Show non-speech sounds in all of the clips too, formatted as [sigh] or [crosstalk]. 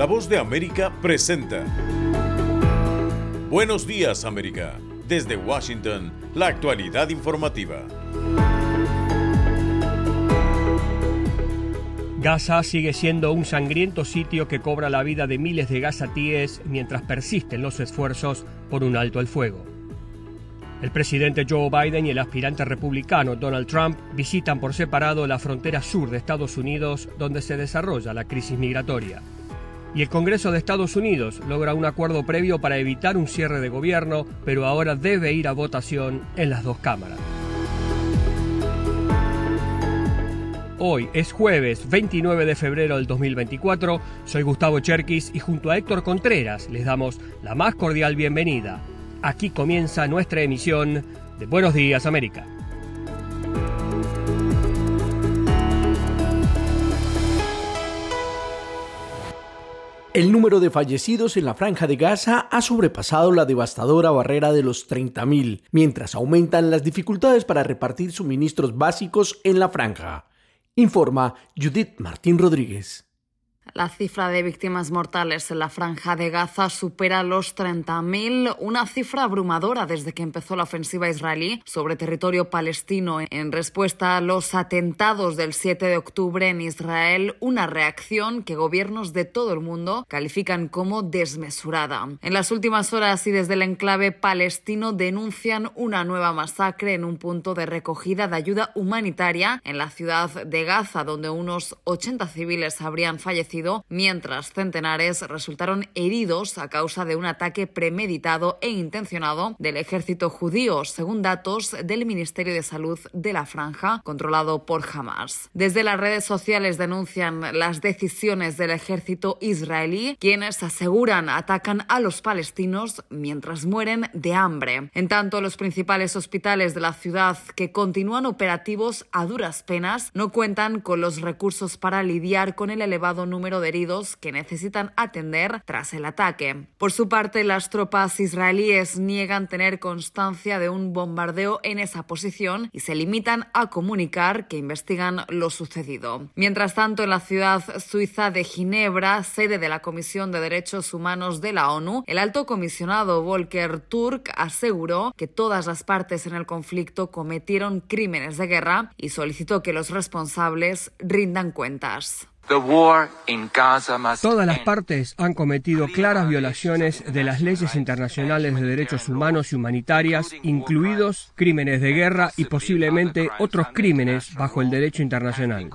La voz de América presenta. Buenos días América. Desde Washington, la actualidad informativa. Gaza sigue siendo un sangriento sitio que cobra la vida de miles de gazatíes mientras persisten los esfuerzos por un alto al fuego. El presidente Joe Biden y el aspirante republicano Donald Trump visitan por separado la frontera sur de Estados Unidos donde se desarrolla la crisis migratoria. Y el Congreso de Estados Unidos logra un acuerdo previo para evitar un cierre de gobierno, pero ahora debe ir a votación en las dos cámaras. Hoy es jueves 29 de febrero del 2024. Soy Gustavo Cherkis y junto a Héctor Contreras les damos la más cordial bienvenida. Aquí comienza nuestra emisión de Buenos Días América. El número de fallecidos en la franja de Gaza ha sobrepasado la devastadora barrera de los 30.000, mientras aumentan las dificultades para repartir suministros básicos en la franja informa Judith Martín Rodríguez. La cifra de víctimas mortales en la franja de Gaza supera los 30.000, una cifra abrumadora desde que empezó la ofensiva israelí sobre territorio palestino en respuesta a los atentados del 7 de octubre en Israel, una reacción que gobiernos de todo el mundo califican como desmesurada. En las últimas horas y desde el enclave palestino denuncian una nueva masacre en un punto de recogida de ayuda humanitaria en la ciudad de Gaza, donde unos 80 civiles habrían fallecido mientras centenares resultaron heridos a causa de un ataque premeditado e intencionado del ejército judío, según datos del Ministerio de Salud de la Franja, controlado por Hamas. Desde las redes sociales denuncian las decisiones del ejército israelí, quienes aseguran atacan a los palestinos mientras mueren de hambre. En tanto, los principales hospitales de la ciudad que continúan operativos a duras penas no cuentan con los recursos para lidiar con el elevado número de heridos que necesitan atender tras el ataque. Por su parte, las tropas israelíes niegan tener constancia de un bombardeo en esa posición y se limitan a comunicar que investigan lo sucedido. Mientras tanto, en la ciudad suiza de Ginebra, sede de la Comisión de Derechos Humanos de la ONU, el alto comisionado Volker Turk aseguró que todas las partes en el conflicto cometieron crímenes de guerra y solicitó que los responsables rindan cuentas. Todas las partes han cometido claras violaciones de las leyes internacionales de derechos humanos y humanitarias, incluidos crímenes de guerra y posiblemente otros crímenes bajo el derecho internacional.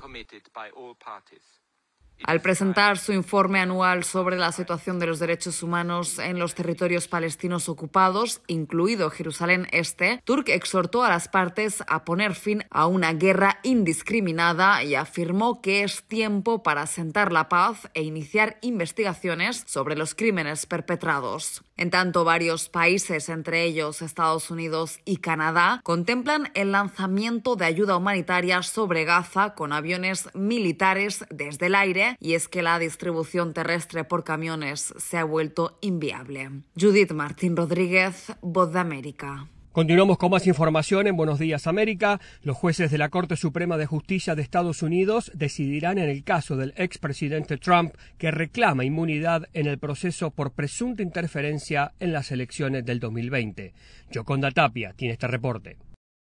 Al presentar su informe anual sobre la situación de los derechos humanos en los territorios palestinos ocupados, incluido Jerusalén Este, Turk exhortó a las partes a poner fin a una guerra indiscriminada y afirmó que es tiempo para sentar la paz e iniciar investigaciones sobre los crímenes perpetrados. En tanto, varios países, entre ellos Estados Unidos y Canadá, contemplan el lanzamiento de ayuda humanitaria sobre Gaza con aviones militares desde el aire y es que la distribución terrestre por camiones se ha vuelto inviable. Judith Martín Rodríguez, Voz de América. Continuamos con más información en Buenos Días América. Los jueces de la Corte Suprema de Justicia de Estados Unidos decidirán en el caso del expresidente Trump que reclama inmunidad en el proceso por presunta interferencia en las elecciones del 2020. Yoconda Tapia tiene este reporte.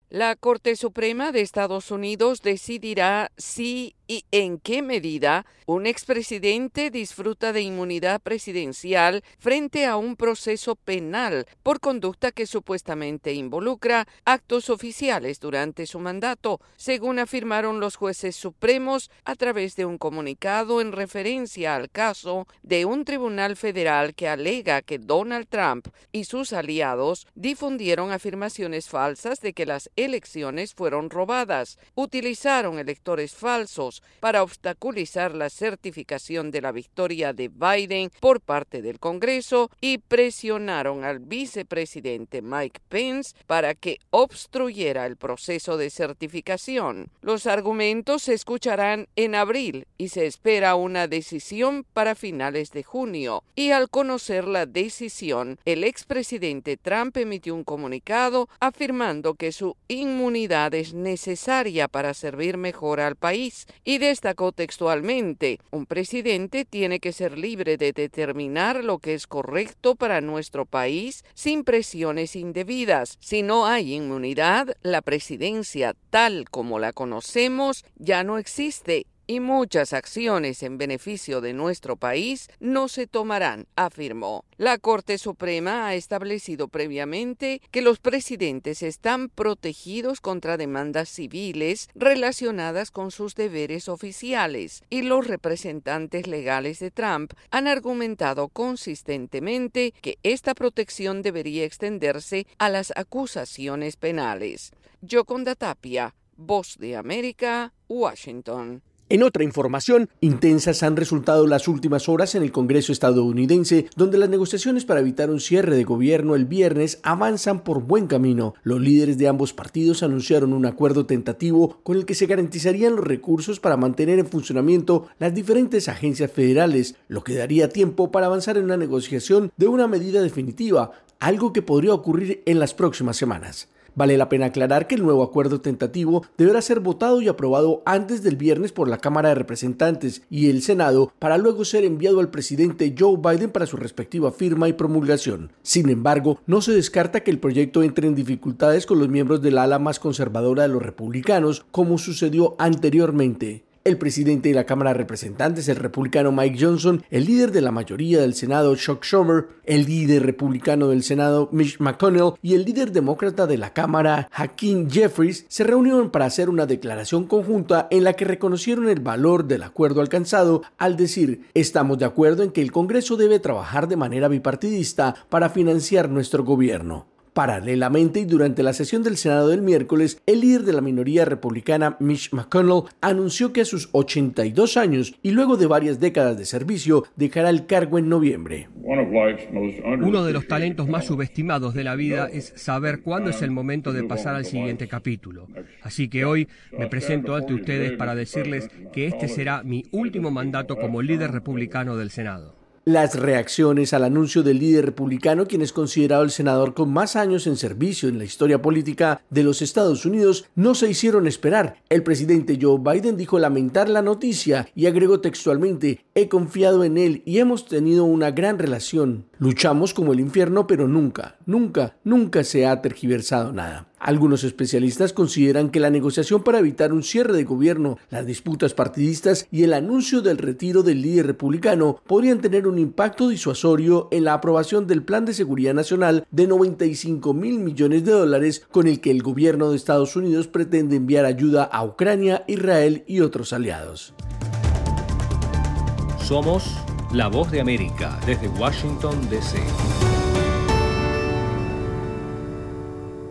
La Corte Suprema de Estados Unidos decidirá si y en qué medida un expresidente disfruta de inmunidad presidencial frente a un proceso penal por conducta que supuestamente involucra actos oficiales durante su mandato, según afirmaron los jueces supremos a través de un comunicado en referencia al caso de un tribunal federal que alega que Donald Trump y sus aliados difundieron afirmaciones falsas de que las elecciones fueron robadas, utilizaron electores falsos, para obstaculizar la certificación de la victoria de Biden por parte del Congreso y presionaron al vicepresidente Mike Pence para que obstruyera el proceso de certificación. Los argumentos se escucharán en abril y se espera una decisión para finales de junio. Y al conocer la decisión, el expresidente Trump emitió un comunicado afirmando que su inmunidad es necesaria para servir mejor al país y destacó textualmente, un presidente tiene que ser libre de determinar lo que es correcto para nuestro país sin presiones indebidas. Si no hay inmunidad, la presidencia tal como la conocemos ya no existe y muchas acciones en beneficio de nuestro país no se tomarán, afirmó. La Corte Suprema ha establecido previamente que los presidentes están protegidos contra demandas civiles relacionadas con sus deberes oficiales y los representantes legales de Trump han argumentado consistentemente que esta protección debería extenderse a las acusaciones penales. Yoconda Tapia, Voz de América, Washington. En otra información, intensas han resultado las últimas horas en el Congreso estadounidense, donde las negociaciones para evitar un cierre de gobierno el viernes avanzan por buen camino. Los líderes de ambos partidos anunciaron un acuerdo tentativo con el que se garantizarían los recursos para mantener en funcionamiento las diferentes agencias federales, lo que daría tiempo para avanzar en una negociación de una medida definitiva, algo que podría ocurrir en las próximas semanas. Vale la pena aclarar que el nuevo acuerdo tentativo deberá ser votado y aprobado antes del viernes por la Cámara de Representantes y el Senado para luego ser enviado al presidente Joe Biden para su respectiva firma y promulgación. Sin embargo, no se descarta que el proyecto entre en dificultades con los miembros del ala más conservadora de los republicanos, como sucedió anteriormente el presidente de la Cámara de Representantes, el republicano Mike Johnson, el líder de la mayoría del Senado, Chuck Schumer, el líder republicano del Senado, Mitch McConnell, y el líder demócrata de la Cámara, Hakeem Jeffries, se reunieron para hacer una declaración conjunta en la que reconocieron el valor del acuerdo alcanzado al decir, estamos de acuerdo en que el Congreso debe trabajar de manera bipartidista para financiar nuestro gobierno. Paralelamente y durante la sesión del Senado del miércoles, el líder de la minoría republicana Mitch McConnell anunció que a sus 82 años y luego de varias décadas de servicio dejará el cargo en noviembre. Uno de los talentos más subestimados de la vida es saber cuándo es el momento de pasar al siguiente capítulo. Así que hoy me presento ante ustedes para decirles que este será mi último mandato como líder republicano del Senado. Las reacciones al anuncio del líder republicano, quien es considerado el senador con más años en servicio en la historia política de los Estados Unidos, no se hicieron esperar. El presidente Joe Biden dijo lamentar la noticia y agregó textualmente, he confiado en él y hemos tenido una gran relación. Luchamos como el infierno, pero nunca, nunca, nunca se ha tergiversado nada. Algunos especialistas consideran que la negociación para evitar un cierre de gobierno, las disputas partidistas y el anuncio del retiro del líder republicano podrían tener un impacto disuasorio en la aprobación del Plan de Seguridad Nacional de 95 mil millones de dólares con el que el gobierno de Estados Unidos pretende enviar ayuda a Ucrania, Israel y otros aliados. Somos la voz de América desde Washington, D.C.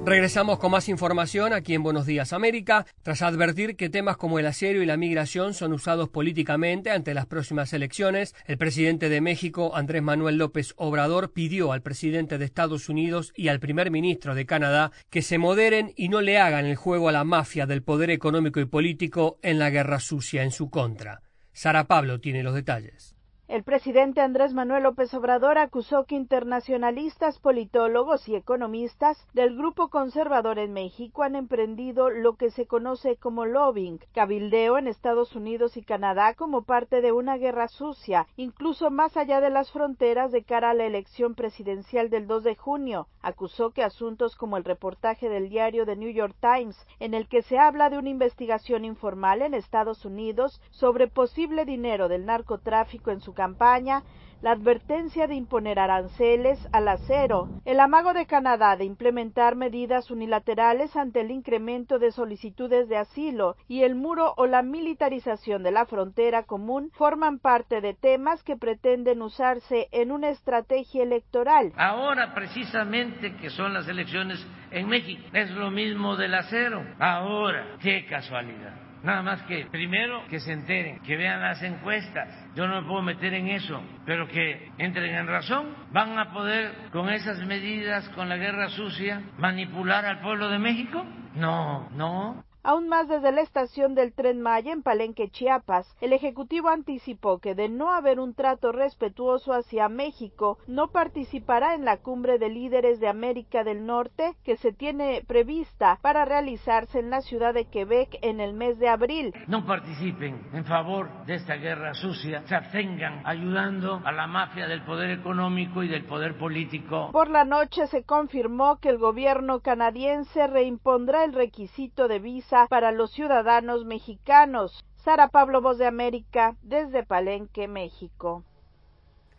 Regresamos con más información aquí en Buenos Días América, tras advertir que temas como el acero y la migración son usados políticamente ante las próximas elecciones, el presidente de México, Andrés Manuel López Obrador, pidió al presidente de Estados Unidos y al primer ministro de Canadá que se moderen y no le hagan el juego a la mafia del poder económico y político en la guerra sucia en su contra. Sara Pablo tiene los detalles. El presidente Andrés Manuel López Obrador acusó que internacionalistas, politólogos y economistas del grupo conservador en México han emprendido lo que se conoce como lobbying, cabildeo en Estados Unidos y Canadá como parte de una guerra sucia, incluso más allá de las fronteras de cara a la elección presidencial del 2 de junio. Acusó que asuntos como el reportaje del diario The New York Times, en el que se habla de una investigación informal en Estados Unidos sobre posible dinero del narcotráfico en su campaña, la advertencia de imponer aranceles al acero, el amago de Canadá de implementar medidas unilaterales ante el incremento de solicitudes de asilo y el muro o la militarización de la frontera común forman parte de temas que pretenden usarse en una estrategia electoral. Ahora precisamente que son las elecciones en México, es lo mismo del acero. Ahora, qué casualidad. Nada más que primero que se enteren, que vean las encuestas. Yo no me puedo meter en eso, pero que entren en razón. ¿Van a poder con esas medidas, con la guerra sucia, manipular al pueblo de México? No, no. Aún más desde la estación del Tren Maya en Palenque, Chiapas, el Ejecutivo anticipó que de no haber un trato respetuoso hacia México, no participará en la cumbre de líderes de América del Norte que se tiene prevista para realizarse en la ciudad de Quebec en el mes de abril. No participen en favor de esta guerra sucia, se abstengan ayudando a la mafia del poder económico y del poder político. Por la noche se confirmó que el gobierno canadiense reimpondrá el requisito de visa para los ciudadanos mexicanos. Sara Pablo, Voz de América, desde Palenque, México.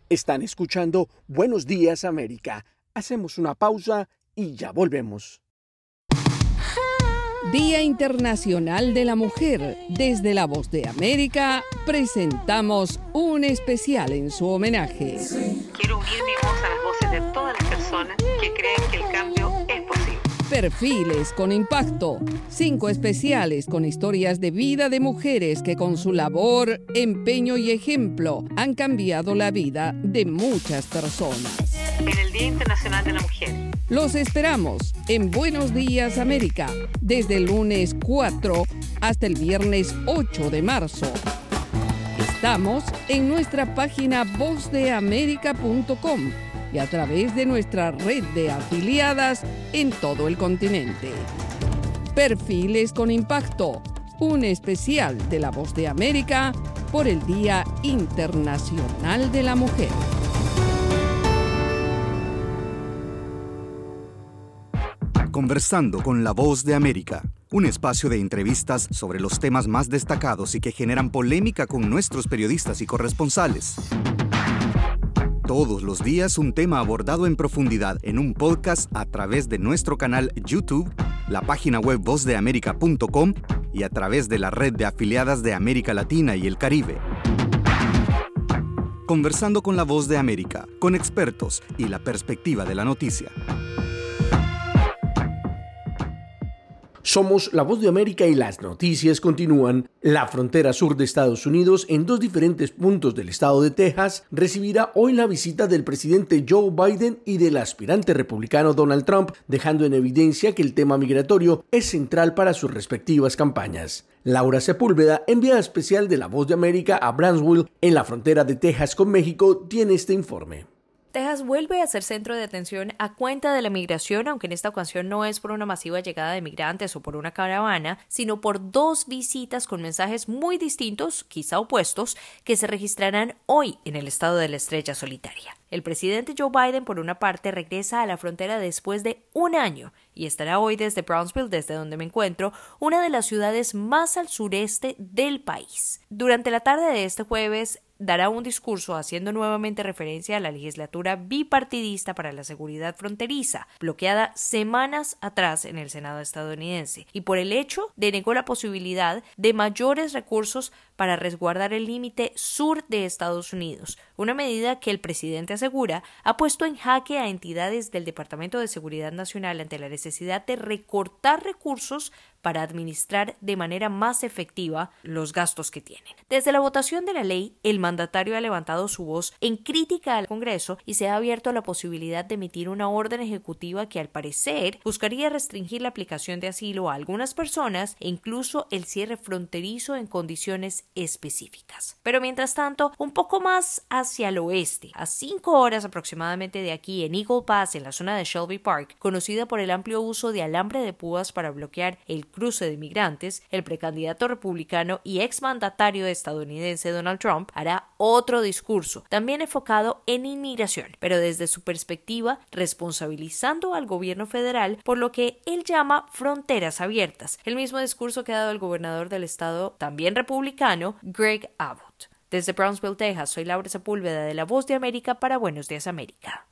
Están escuchando Buenos Días América. Hacemos una pausa y ya volvemos. Día Internacional de la Mujer. Desde la Voz de América presentamos un especial en su homenaje. Quiero unir mi voz a las voces de todas las personas que creen que el cambio es. Perfiles con impacto. Cinco especiales con historias de vida de mujeres que con su labor, empeño y ejemplo han cambiado la vida de muchas personas. En el Día Internacional de la Mujer. Los esperamos en Buenos Días América, desde el lunes 4 hasta el viernes 8 de marzo. Estamos en nuestra página vozdeamerica.com y a través de nuestra red de afiliadas en todo el continente. Perfiles con impacto, un especial de la Voz de América por el Día Internacional de la Mujer. Conversando con la Voz de América, un espacio de entrevistas sobre los temas más destacados y que generan polémica con nuestros periodistas y corresponsales. Todos los días un tema abordado en profundidad en un podcast a través de nuestro canal YouTube, la página web vozdeamerica.com y a través de la red de afiliadas de América Latina y el Caribe. Conversando con la Voz de América, con expertos y la perspectiva de la noticia. Somos la voz de América y las noticias continúan. La frontera sur de Estados Unidos, en dos diferentes puntos del estado de Texas, recibirá hoy la visita del presidente Joe Biden y del aspirante republicano Donald Trump, dejando en evidencia que el tema migratorio es central para sus respectivas campañas. Laura Sepúlveda, enviada especial de la voz de América a Brownsville, en la frontera de Texas con México, tiene este informe. Texas vuelve a ser centro de atención a cuenta de la migración, aunque en esta ocasión no es por una masiva llegada de migrantes o por una caravana, sino por dos visitas con mensajes muy distintos, quizá opuestos, que se registrarán hoy en el estado de la estrella solitaria. El presidente Joe Biden, por una parte, regresa a la frontera después de un año y estará hoy desde Brownsville, desde donde me encuentro, una de las ciudades más al sureste del país. Durante la tarde de este jueves, dará un discurso haciendo nuevamente referencia a la legislatura bipartidista para la seguridad fronteriza, bloqueada semanas atrás en el Senado estadounidense, y por el hecho de negó la posibilidad de mayores recursos para resguardar el límite sur de Estados Unidos, una medida que el presidente asegura ha puesto en jaque a entidades del Departamento de Seguridad Nacional ante la necesidad de recortar recursos para administrar de manera más efectiva los gastos que tienen. Desde la votación de la ley, el mandatario ha levantado su voz en crítica al Congreso y se ha abierto a la posibilidad de emitir una orden ejecutiva que al parecer buscaría restringir la aplicación de asilo a algunas personas e incluso el cierre fronterizo en condiciones específicas. Pero mientras tanto, un poco más hacia el oeste, a cinco horas aproximadamente de aquí en Eagle Pass, en la zona de Shelby Park, conocida por el amplio uso de alambre de púas para bloquear el cruce de migrantes, el precandidato republicano y exmandatario estadounidense Donald Trump hará otro discurso, también enfocado en inmigración, pero desde su perspectiva responsabilizando al gobierno federal por lo que él llama fronteras abiertas, el mismo discurso que ha dado el gobernador del estado, también republicano, Greg Abbott. Desde Brownsville, Texas, soy Laura Sepúlveda de La Voz de América para Buenos Días América.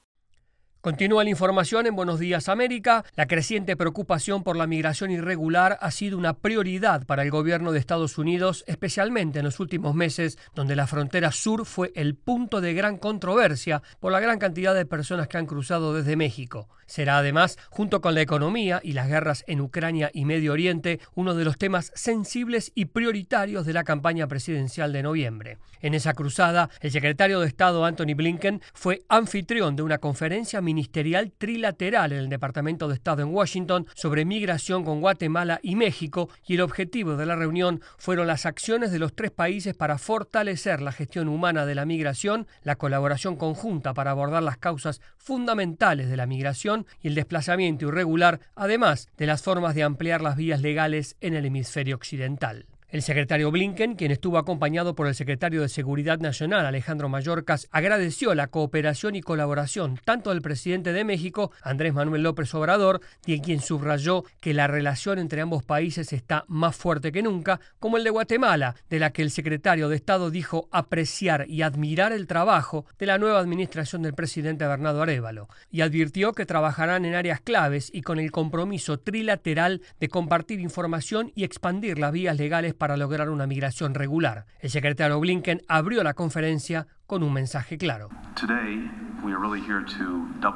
Continúa la información en Buenos Días América. La creciente preocupación por la migración irregular ha sido una prioridad para el gobierno de Estados Unidos, especialmente en los últimos meses, donde la frontera sur fue el punto de gran controversia por la gran cantidad de personas que han cruzado desde México. Será además, junto con la economía y las guerras en Ucrania y Medio Oriente, uno de los temas sensibles y prioritarios de la campaña presidencial de noviembre. En esa cruzada, el secretario de Estado Anthony Blinken fue anfitrión de una conferencia ministerial trilateral en el Departamento de Estado en Washington sobre migración con Guatemala y México y el objetivo de la reunión fueron las acciones de los tres países para fortalecer la gestión humana de la migración, la colaboración conjunta para abordar las causas fundamentales de la migración y el desplazamiento irregular, además de las formas de ampliar las vías legales en el hemisferio occidental. El secretario Blinken, quien estuvo acompañado por el secretario de Seguridad Nacional Alejandro Mayorkas, agradeció la cooperación y colaboración tanto del presidente de México, Andrés Manuel López Obrador, y quien subrayó que la relación entre ambos países está más fuerte que nunca, como el de Guatemala, de la que el secretario de Estado dijo apreciar y admirar el trabajo de la nueva administración del presidente Bernardo Arevalo, y advirtió que trabajarán en áreas claves y con el compromiso trilateral de compartir información y expandir las vías legales para para lograr una migración regular. El secretario Blinken abrió la conferencia con un mensaje claro.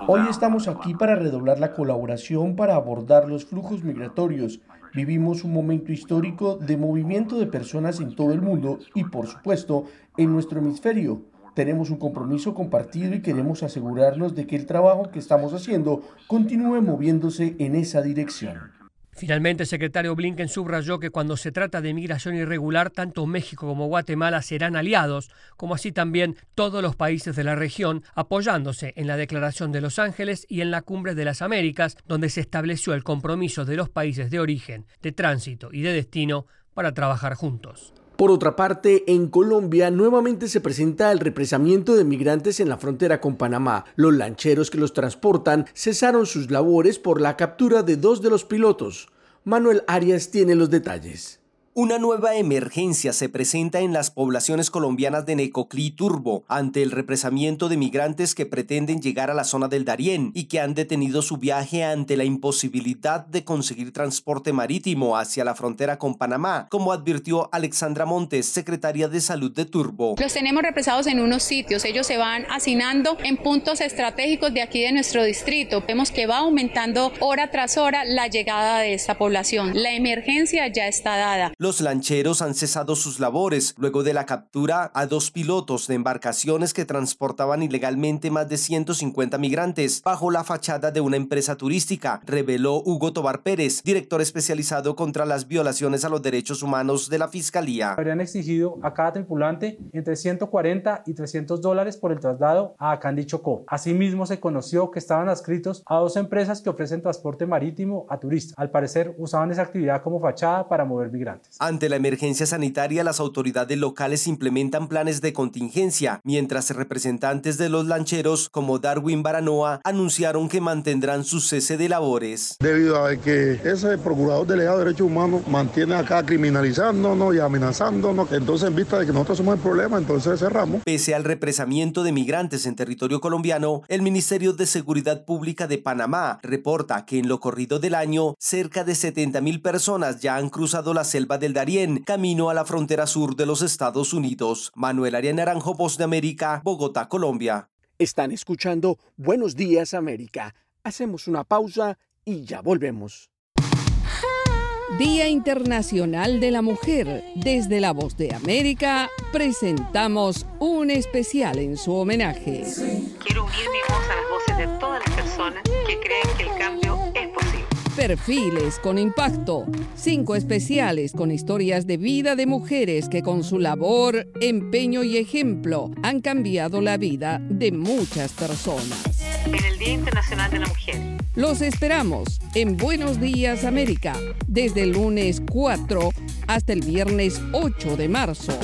Hoy estamos aquí para redoblar la colaboración para abordar los flujos migratorios. Vivimos un momento histórico de movimiento de personas en todo el mundo y, por supuesto, en nuestro hemisferio. Tenemos un compromiso compartido y queremos asegurarnos de que el trabajo que estamos haciendo continúe moviéndose en esa dirección. Finalmente, el secretario Blinken subrayó que cuando se trata de migración irregular, tanto México como Guatemala serán aliados, como así también todos los países de la región, apoyándose en la Declaración de Los Ángeles y en la Cumbre de las Américas, donde se estableció el compromiso de los países de origen, de tránsito y de destino para trabajar juntos. Por otra parte, en Colombia nuevamente se presenta el represamiento de migrantes en la frontera con Panamá. Los lancheros que los transportan cesaron sus labores por la captura de dos de los pilotos. Manuel Arias tiene los detalles. Una nueva emergencia se presenta en las poblaciones colombianas de Necoclí y Turbo ante el represamiento de migrantes que pretenden llegar a la zona del Darién y que han detenido su viaje ante la imposibilidad de conseguir transporte marítimo hacia la frontera con Panamá, como advirtió Alexandra Montes, secretaria de Salud de Turbo. Los tenemos represados en unos sitios, ellos se van hacinando en puntos estratégicos de aquí de nuestro distrito. Vemos que va aumentando hora tras hora la llegada de esta población. La emergencia ya está dada. Los lancheros han cesado sus labores luego de la captura a dos pilotos de embarcaciones que transportaban ilegalmente más de 150 migrantes bajo la fachada de una empresa turística, reveló Hugo Tobar Pérez, director especializado contra las violaciones a los derechos humanos de la Fiscalía. Habrían exigido a cada tripulante entre 140 y 300 dólares por el traslado a Candy Chocó. Asimismo, se conoció que estaban adscritos a dos empresas que ofrecen transporte marítimo a turistas. Al parecer, usaban esa actividad como fachada para mover migrantes. Ante la emergencia sanitaria, las autoridades locales implementan planes de contingencia, mientras representantes de los lancheros, como Darwin Baranoa, anunciaron que mantendrán su cese de labores. Debido a que ese procurador delegado de derechos humanos mantiene acá criminalizándonos y amenazándonos, entonces en vista de que nosotros somos el problema, entonces cerramos. Pese al represamiento de migrantes en territorio colombiano, el Ministerio de Seguridad Pública de Panamá reporta que en lo corrido del año, cerca de 70 mil personas ya han cruzado la selva del Darién, camino a la frontera sur de los Estados Unidos. Manuel Arias Naranjo, Voz de América, Bogotá, Colombia. Están escuchando Buenos Días América. Hacemos una pausa y ya volvemos. Día Internacional de la Mujer. Desde la Voz de América presentamos un especial en su homenaje. Quiero unir mi voz a las voces de todas las personas que creen que el cambio es. Perfiles con impacto. Cinco especiales con historias de vida de mujeres que con su labor, empeño y ejemplo han cambiado la vida de muchas personas. En el Día Internacional de la Mujer. Los esperamos en Buenos Días América, desde el lunes 4 hasta el viernes 8 de marzo.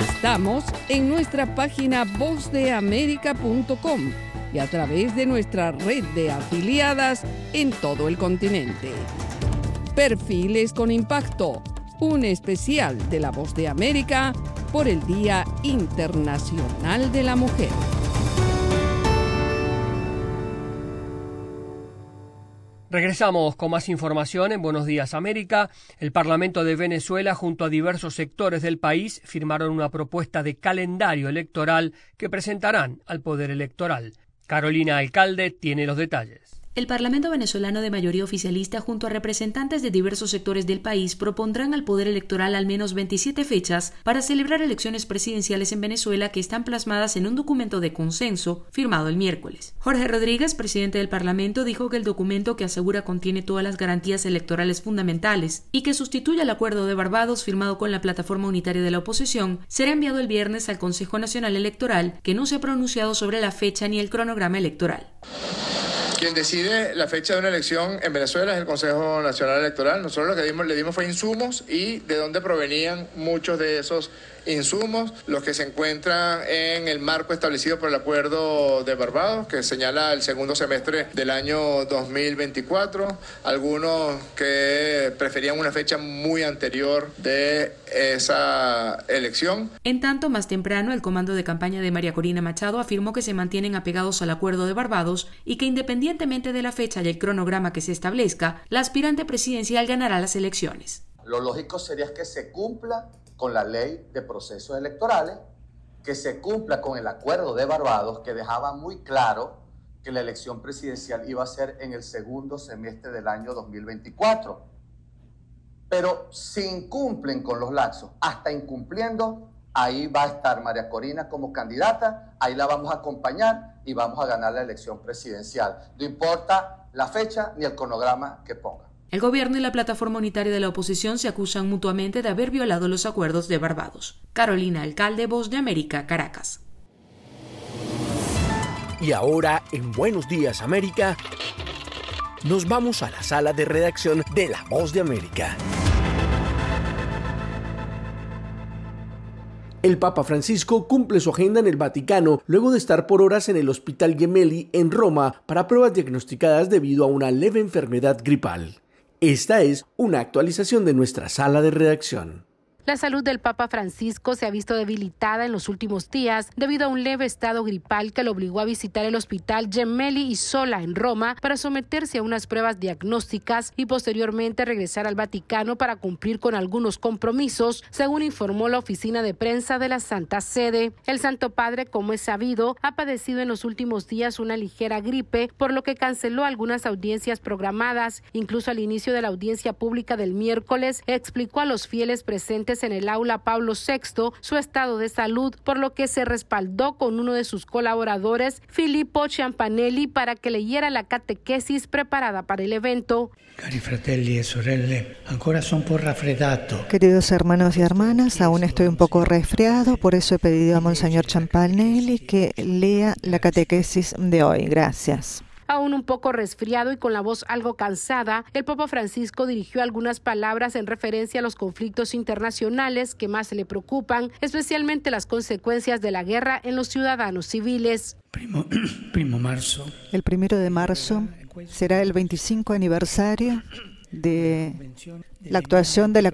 Estamos en nuestra página vozdeamerica.com y a través de nuestra red de afiliadas en todo el continente. Perfiles con impacto, un especial de la Voz de América por el Día Internacional de la Mujer. Regresamos con más información en Buenos Días América. El Parlamento de Venezuela junto a diversos sectores del país firmaron una propuesta de calendario electoral que presentarán al Poder Electoral. Carolina Alcalde tiene los detalles. El Parlamento venezolano de mayoría oficialista junto a representantes de diversos sectores del país propondrán al Poder Electoral al menos 27 fechas para celebrar elecciones presidenciales en Venezuela que están plasmadas en un documento de consenso firmado el miércoles. Jorge Rodríguez, presidente del Parlamento, dijo que el documento que asegura contiene todas las garantías electorales fundamentales y que sustituye al acuerdo de Barbados firmado con la plataforma unitaria de la oposición será enviado el viernes al Consejo Nacional Electoral, que no se ha pronunciado sobre la fecha ni el cronograma electoral. Quien decide la fecha de una elección en Venezuela es el Consejo Nacional Electoral. Nosotros lo que dimos, le dimos fue insumos y de dónde provenían muchos de esos insumos, los que se encuentran en el marco establecido por el Acuerdo de Barbados, que señala el segundo semestre del año 2024, algunos que preferían una fecha muy anterior de esa elección. En tanto, más temprano, el comando de campaña de María Corina Machado afirmó que se mantienen apegados al Acuerdo de Barbados y que independientemente de la fecha y el cronograma que se establezca, la aspirante presidencial ganará las elecciones. Lo lógico sería que se cumpla con la ley de procesos electorales, que se cumpla con el acuerdo de Barbados que dejaba muy claro que la elección presidencial iba a ser en el segundo semestre del año 2024. Pero si incumplen con los laxos, hasta incumpliendo, ahí va a estar María Corina como candidata, ahí la vamos a acompañar y vamos a ganar la elección presidencial. No importa la fecha ni el cronograma que ponga. El gobierno y la plataforma unitaria de la oposición se acusan mutuamente de haber violado los acuerdos de Barbados. Carolina Alcalde, Voz de América, Caracas. Y ahora, en Buenos Días América, nos vamos a la sala de redacción de La Voz de América. El Papa Francisco cumple su agenda en el Vaticano luego de estar por horas en el Hospital Gemelli en Roma para pruebas diagnosticadas debido a una leve enfermedad gripal. Esta es una actualización de nuestra sala de redacción. La salud del Papa Francisco se ha visto debilitada en los últimos días debido a un leve estado gripal que lo obligó a visitar el hospital Gemelli y Sola en Roma para someterse a unas pruebas diagnósticas y posteriormente regresar al Vaticano para cumplir con algunos compromisos, según informó la oficina de prensa de la Santa Sede. El Santo Padre, como es sabido, ha padecido en los últimos días una ligera gripe, por lo que canceló algunas audiencias programadas. Incluso al inicio de la audiencia pública del miércoles, explicó a los fieles presentes en el aula Pablo VI su estado de salud, por lo que se respaldó con uno de sus colaboradores, Filippo Ciampanelli, para que leyera la catequesis preparada para el evento. Cari fratelli e sorelle, ancora sono un po' raffreddato. Queridos hermanos y hermanas, aún estoy un poco resfriado, por eso he pedido a Monseñor Ciampanelli que lea la catequesis de hoy. Gracias. Aún un poco resfriado y con la voz algo cansada, el Papa Francisco dirigió algunas palabras en referencia a los conflictos internacionales que más le preocupan, especialmente las consecuencias de la guerra en los ciudadanos civiles. Primo, [clears throat] primo marzo. El primero de marzo será el 25 aniversario de la actuación de la,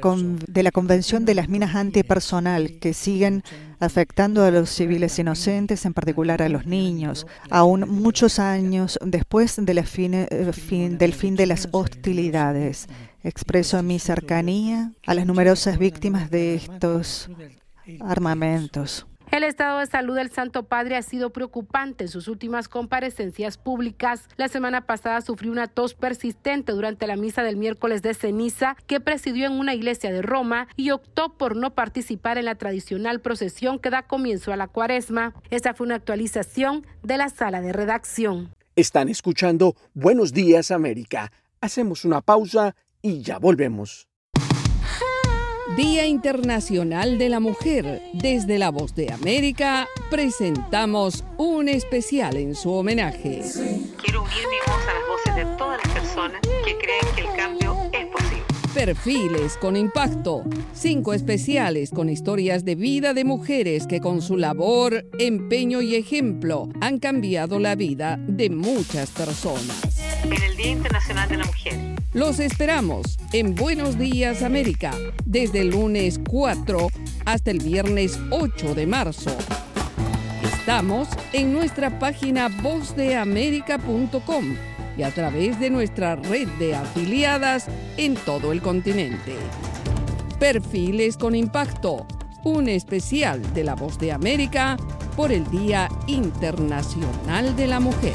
de la Convención de las Minas Antipersonal, que siguen afectando a los civiles inocentes, en particular a los niños, aún muchos años después de la eh, fin, del fin de las hostilidades. Expreso mi cercanía a las numerosas víctimas de estos armamentos. El estado de salud del Santo Padre ha sido preocupante en sus últimas comparecencias públicas. La semana pasada sufrió una tos persistente durante la misa del miércoles de ceniza que presidió en una iglesia de Roma y optó por no participar en la tradicional procesión que da comienzo a la cuaresma. Esta fue una actualización de la sala de redacción. Están escuchando Buenos Días América. Hacemos una pausa y ya volvemos. Día Internacional de la Mujer. Desde La Voz de América presentamos un especial en su homenaje. Quiero unir mi voz a las voces de todas las personas que creen que el cambio es posible. Perfiles con impacto. Cinco especiales con historias de vida de mujeres que con su labor, empeño y ejemplo han cambiado la vida de muchas personas. En el Día Internacional de la Mujer. Los esperamos en Buenos Días América, desde el lunes 4 hasta el viernes 8 de marzo. Estamos en nuestra página vozdeamerica.com y a través de nuestra red de afiliadas en todo el continente. Perfiles con impacto, un especial de la Voz de América por el Día Internacional de la Mujer.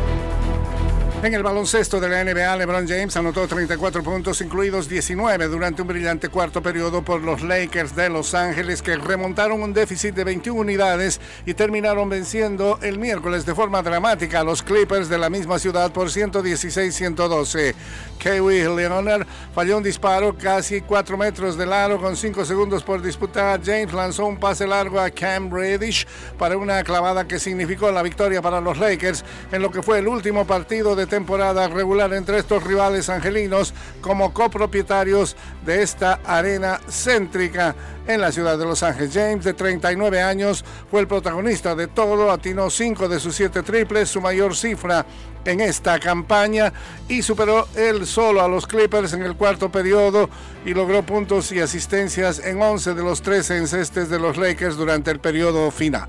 En el baloncesto de la NBA, LeBron James anotó 34 puntos, incluidos 19 durante un brillante cuarto periodo por los Lakers de Los Ángeles, que remontaron un déficit de 21 unidades y terminaron venciendo el miércoles de forma dramática a los Clippers de la misma ciudad por 116-112. Kawhi Leonard falló un disparo casi 4 metros de aro con 5 segundos por disputar. James lanzó un pase largo a Cam Reddish para una clavada que significó la victoria para los Lakers en lo que fue el último partido de temporada regular entre estos rivales angelinos como copropietarios de esta arena céntrica en la ciudad de Los Ángeles. James, de 39 años, fue el protagonista de todo, atinó 5 de sus 7 triples, su mayor cifra en esta campaña y superó él solo a los Clippers en el cuarto periodo y logró puntos y asistencias en 11 de los 13 encestes de los Lakers durante el periodo final.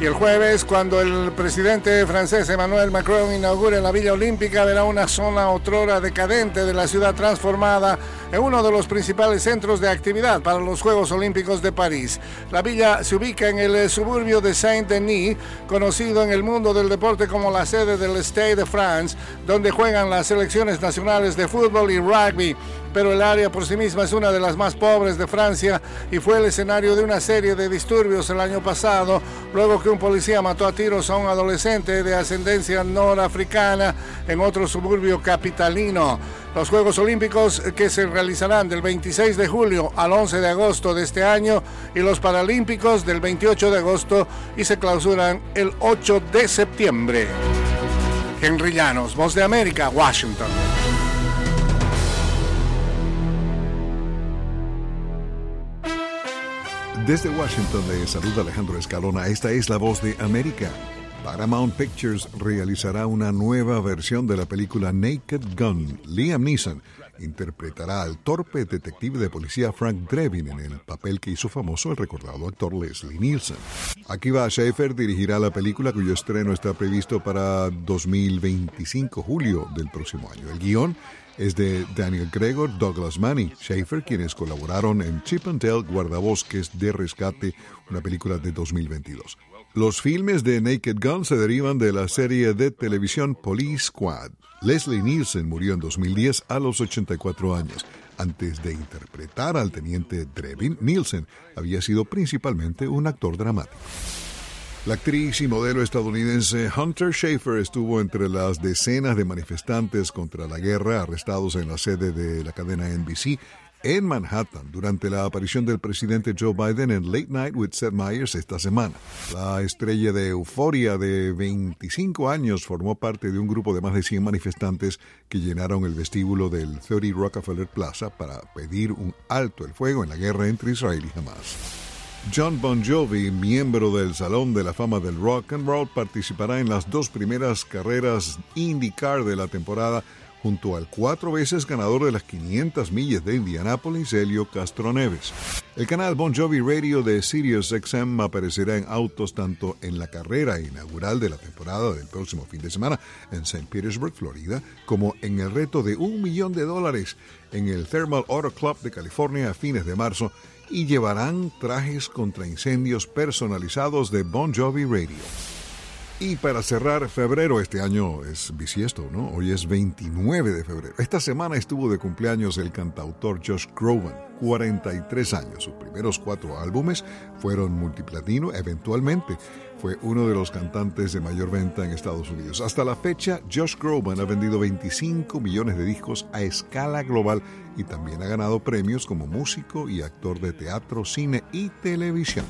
Y el jueves, cuando el presidente francés Emmanuel Macron inaugure la Villa Olímpica, verá una zona otrora decadente de la ciudad transformada en uno de los principales centros de actividad para los Juegos Olímpicos de París. La villa se ubica en el suburbio de Saint-Denis, conocido en el mundo del deporte como la sede del Stade de France, donde juegan las selecciones nacionales de fútbol y rugby pero el área por sí misma es una de las más pobres de Francia y fue el escenario de una serie de disturbios el año pasado, luego que un policía mató a tiros a un adolescente de ascendencia norafricana en otro suburbio capitalino. Los Juegos Olímpicos que se realizarán del 26 de julio al 11 de agosto de este año y los Paralímpicos del 28 de agosto y se clausuran el 8 de septiembre. Henry Llanos, Voz de América, Washington. Desde Washington le saluda Alejandro Escalona. Esta es la voz de América. Paramount Pictures realizará una nueva versión de la película Naked Gun. Liam Neeson interpretará al torpe detective de policía Frank Drebin en el papel que hizo famoso el recordado actor Leslie Nielsen. Akiva Schaefer dirigirá la película cuyo estreno está previsto para 2025, julio del próximo año. El guion es de Daniel Gregor, Douglas Manny, Schaefer, quienes colaboraron en Chip and Dale Guardabosques de Rescate, una película de 2022. Los filmes de Naked Gun se derivan de la serie de televisión Police Squad. Leslie Nielsen murió en 2010 a los 84 años. Antes de interpretar al teniente Drevin, Nielsen había sido principalmente un actor dramático. La actriz y modelo estadounidense Hunter Schaefer estuvo entre las decenas de manifestantes contra la guerra arrestados en la sede de la cadena NBC en Manhattan durante la aparición del presidente Joe Biden en Late Night with Seth Meyers esta semana. La estrella de euforia de 25 años formó parte de un grupo de más de 100 manifestantes que llenaron el vestíbulo del 30 Rockefeller Plaza para pedir un alto el fuego en la guerra entre Israel y Hamas. John Bon Jovi, miembro del Salón de la Fama del Rock and Roll, participará en las dos primeras carreras IndyCar de la temporada junto al cuatro veces ganador de las 500 millas de Indianápolis, Helio Castro Neves. El canal Bon Jovi Radio de Sirius XM aparecerá en autos tanto en la carrera inaugural de la temporada del próximo fin de semana en St. Petersburg, Florida, como en el reto de un millón de dólares en el Thermal Auto Club de California a fines de marzo y llevarán trajes contra incendios personalizados de Bon Jovi Radio. Y para cerrar febrero, este año es bisiesto, ¿no? Hoy es 29 de febrero. Esta semana estuvo de cumpleaños el cantautor Josh Groban, 43 años. Sus primeros cuatro álbumes fueron multiplatino, eventualmente fue uno de los cantantes de mayor venta en Estados Unidos. Hasta la fecha, Josh Groban ha vendido 25 millones de discos a escala global y también ha ganado premios como músico y actor de teatro, cine y televisión.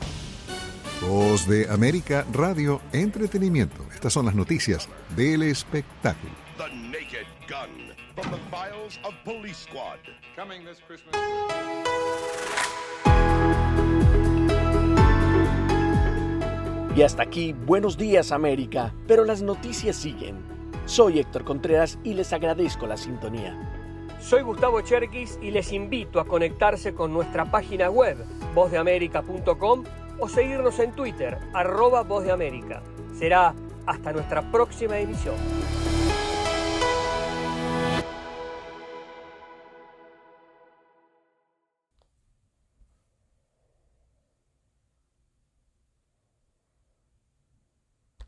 Voz de América Radio Entretenimiento. Estas son las noticias del espectáculo. The Naked Gun from the files of Police Squad. Coming this Christmas. Y hasta aquí, buenos días América, pero las noticias siguen. Soy Héctor Contreras y les agradezco la sintonía. Soy Gustavo Cherkis y les invito a conectarse con nuestra página web, vozdeamerica.com o seguirnos en Twitter, arroba Voz de América. Será hasta nuestra próxima emisión.